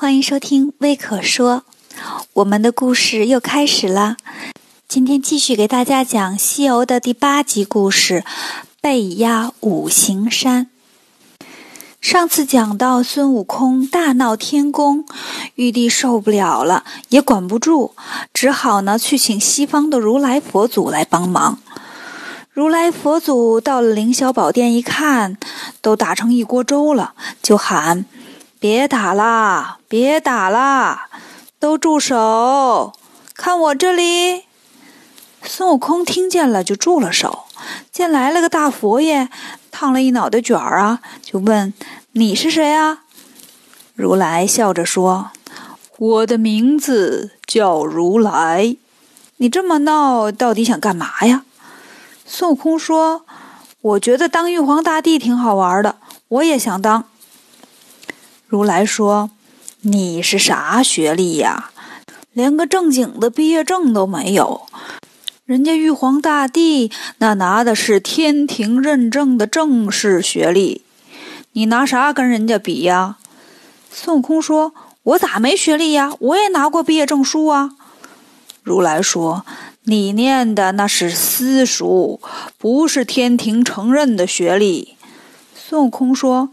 欢迎收听微可说，我们的故事又开始了。今天继续给大家讲《西游》的第八集故事——被压五行山。上次讲到孙悟空大闹天宫，玉帝受不了了，也管不住，只好呢去请西方的如来佛祖来帮忙。如来佛祖到了凌霄宝殿一看，都打成一锅粥了，就喊。别打啦！别打啦！都住手！看我这里！孙悟空听见了，就住了手。见来了个大佛爷，烫了一脑袋卷儿啊，就问：“你是谁啊？”如来笑着说：“我的名字叫如来。你这么闹，到底想干嘛呀？”孙悟空说：“我觉得当玉皇大帝挺好玩的，我也想当。”如来说：“你是啥学历呀？连个正经的毕业证都没有。人家玉皇大帝那拿的是天庭认证的正式学历，你拿啥跟人家比呀？”孙悟空说：“我咋没学历呀？我也拿过毕业证书啊。”如来说：“你念的那是私塾，不是天庭承认的学历。”孙悟空说。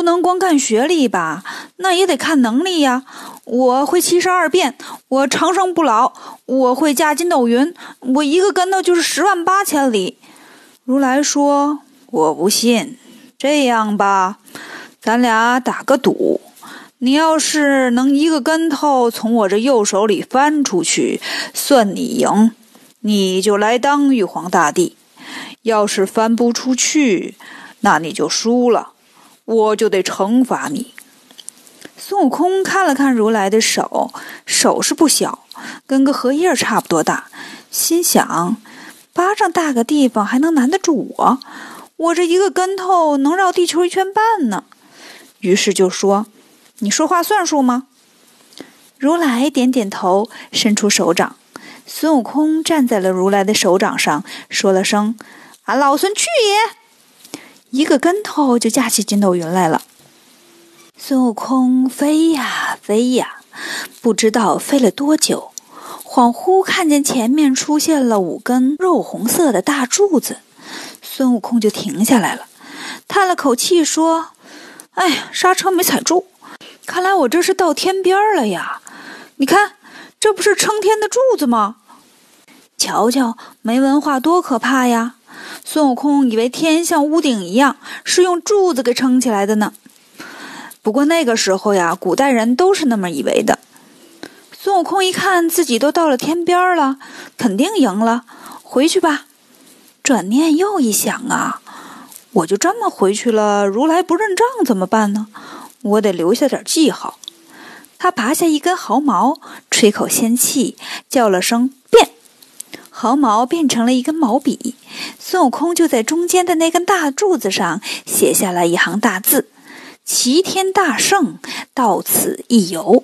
不能光看学历吧，那也得看能力呀。我会七十二变，我长生不老，我会驾筋斗云，我一个跟头就是十万八千里。如来说：“我不信。这样吧，咱俩打个赌，你要是能一个跟头从我这右手里翻出去，算你赢，你就来当玉皇大帝；要是翻不出去，那你就输了。”我就得惩罚你。孙悟空看了看如来的手，手是不小，跟个荷叶差不多大，心想：巴掌大个地方还能难得住我？我这一个跟头能绕地球一圈半呢。于是就说：“你说话算数吗？”如来点点头，伸出手掌。孙悟空站在了如来的手掌上，说了声：“俺老孙去也！”一个跟头就架起筋斗云来了。孙悟空飞呀飞呀，不知道飞了多久，恍惚看见前面出现了五根肉红色的大柱子，孙悟空就停下来了，叹了口气说：“哎，刹车没踩住，看来我这是到天边了呀！你看，这不是撑天的柱子吗？瞧瞧，没文化多可怕呀！”孙悟空以为天像屋顶一样是用柱子给撑起来的呢。不过那个时候呀，古代人都是那么以为的。孙悟空一看自己都到了天边了，肯定赢了，回去吧。转念又一想啊，我就这么回去了，如来不认账怎么办呢？我得留下点记号。他拔下一根毫毛，吹口仙气，叫了声“”。毫毛变成了一根毛笔，孙悟空就在中间的那根大柱子上写下了一行大字：“齐天大圣到此一游。”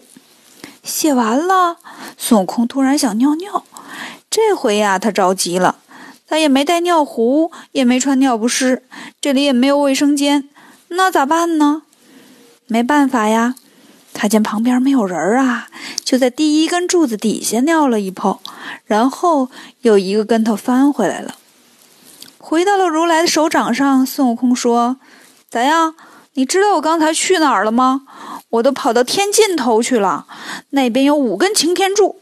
写完了，孙悟空突然想尿尿，这回呀，他着急了，他也没带尿壶，也没穿尿不湿，这里也没有卫生间，那咋办呢？没办法呀。他见旁边没有人儿啊，就在第一根柱子底下尿了一泡，然后又一个跟头翻回来了，回到了如来的手掌上。孙悟空说：“咋样？你知道我刚才去哪儿了吗？我都跑到天尽头去了，那边有五根擎天柱，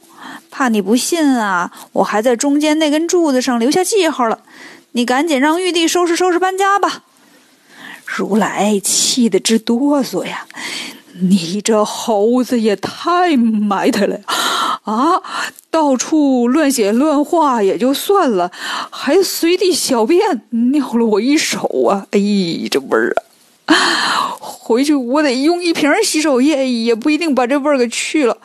怕你不信啊，我还在中间那根柱子上留下记号了。你赶紧让玉帝收拾收拾搬家吧。”如来气得直哆嗦呀。你这猴子也太埋汰了 啊！到处乱写乱画也就算了，还随地小便尿了我一手啊！哎，这味儿啊！回去我得用一瓶洗手液，也不一定把这味儿给去了。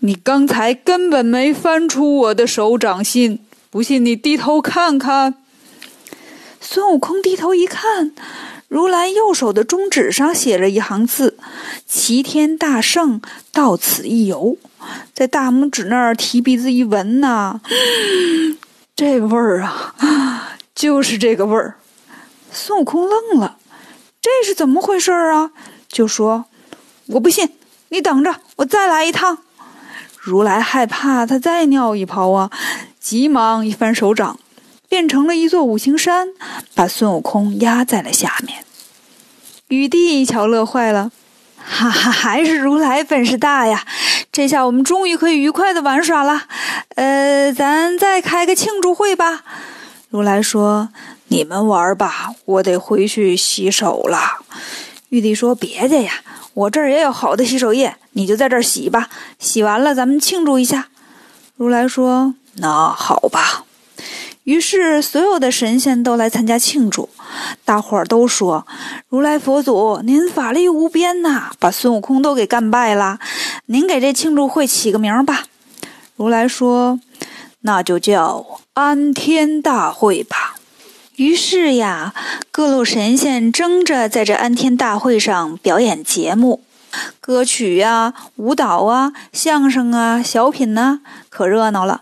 你刚才根本没翻出我的手掌心，不信你低头看看。孙悟空低头一看。如来右手的中指上写着一行字：“齐天大圣到此一游。”在大拇指那儿提鼻子一闻呐，这味儿啊，就是这个味儿。孙悟空愣了，这是怎么回事儿啊？就说：“我不信，你等着，我再来一趟。如来害怕他再尿一泡啊，急忙一翻手掌，变成了一座五行山，把孙悟空压在了下面。玉帝一瞧，乐坏了，哈哈，还是如来本事大呀！这下我们终于可以愉快的玩耍了。呃，咱再开个庆祝会吧。如来说：“你们玩吧，我得回去洗手了。”玉帝说：“别介呀，我这儿也有好的洗手液，你就在这儿洗吧。洗完了，咱们庆祝一下。”如来说：“那好吧。”于是，所有的神仙都来参加庆祝。大伙儿都说：“如来佛祖，您法力无边呐，把孙悟空都给干败了。您给这庆祝会起个名吧。”如来说：“那就叫安天大会吧。”于是呀，各路神仙争着在这安天大会上表演节目，歌曲呀、舞蹈啊、相声啊、小品呢，可热闹了。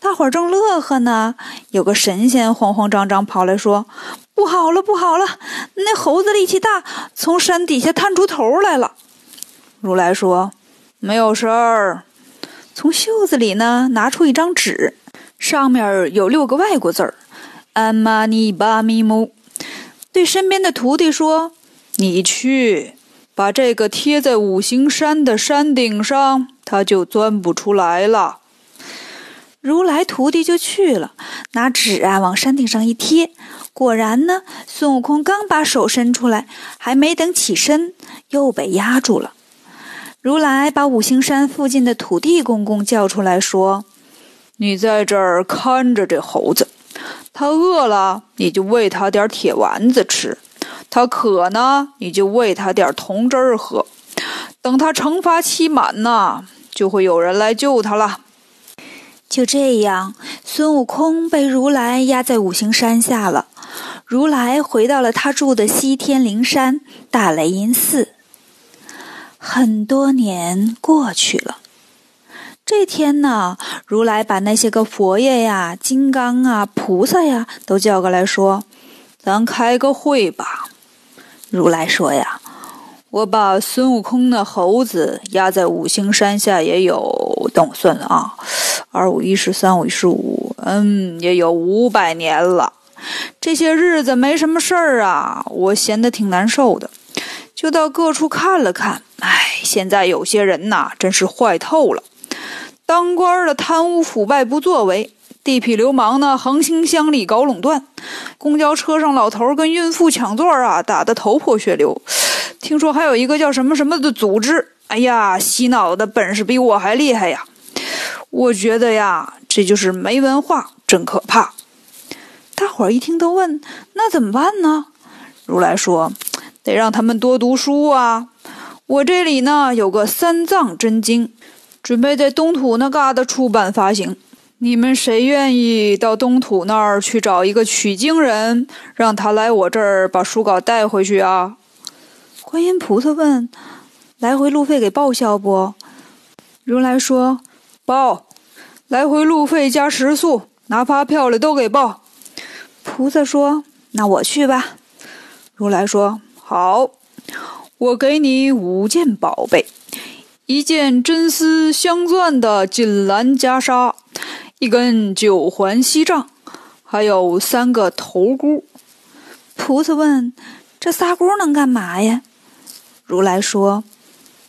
大伙儿正乐呵呢，有个神仙慌慌张张跑来说：“不好了，不好了！那猴子力气大，从山底下探出头来了。”如来说：“没有事儿。”从袖子里呢拿出一张纸，上面有六个外国字儿。安玛尼巴咪姆对身边的徒弟说：“你去把这个贴在五行山的山顶上，他就钻不出来了。”如来徒弟就去了，拿纸啊往山顶上一贴，果然呢，孙悟空刚把手伸出来，还没等起身，又被压住了。如来把五行山附近的土地公公叫出来说：“你在这儿看着这猴子。”他饿了，你就喂他点铁丸子吃；他渴呢，你就喂他点铜汁儿喝。等他惩罚期满呢，就会有人来救他了。就这样，孙悟空被如来压在五行山下了。如来回到了他住的西天灵山大雷音寺。很多年过去了。这天呢，如来把那些个佛爷呀、金刚啊、菩萨呀都叫过来说：“咱开个会吧。”如来说：“呀，我把孙悟空那猴子压在五行山下也有，等我算算啊，二五一十三五一十五，嗯，也有五百年了。这些日子没什么事儿啊，我闲得挺难受的，就到各处看了看。哎，现在有些人呐，真是坏透了。”当官的贪污腐败不作为，地痞流氓呢横行乡里搞垄断，公交车上老头跟孕妇抢座啊，打得头破血流。听说还有一个叫什么什么的组织，哎呀，洗脑的本事比我还厉害呀！我觉得呀，这就是没文化，真可怕。大伙儿一听都问：那怎么办呢？如来说：得让他们多读书啊！我这里呢有个三藏真经。准备在东土那旮瘩出版发行，你们谁愿意到东土那儿去找一个取经人，让他来我这儿把书稿带回去啊？观音菩萨问：“来回路费给报销不？”如来说：“报，来回路费加食宿，拿发票的都给报。”菩萨说：“那我去吧。”如来说：“好，我给你五件宝贝。”一件真丝镶钻的锦兰袈裟，一根九环锡杖，还有三个头箍。菩萨问：“这仨箍能干嘛呀？”如来说：“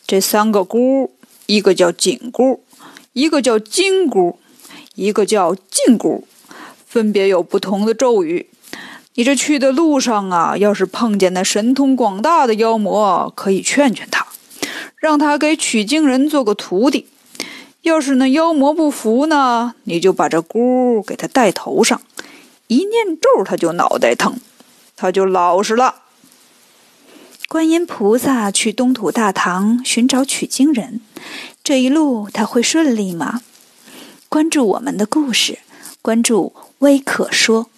这三个箍，一个叫紧箍，一个叫金箍，一个叫禁箍，分别有不同的咒语。你这去的路上啊，要是碰见那神通广大的妖魔，可以劝劝他。”让他给取经人做个徒弟，要是那妖魔不服呢，你就把这箍给他戴头上，一念咒他就脑袋疼，他就老实了。观音菩萨去东土大唐寻找取经人，这一路他会顺利吗？关注我们的故事，关注微可说。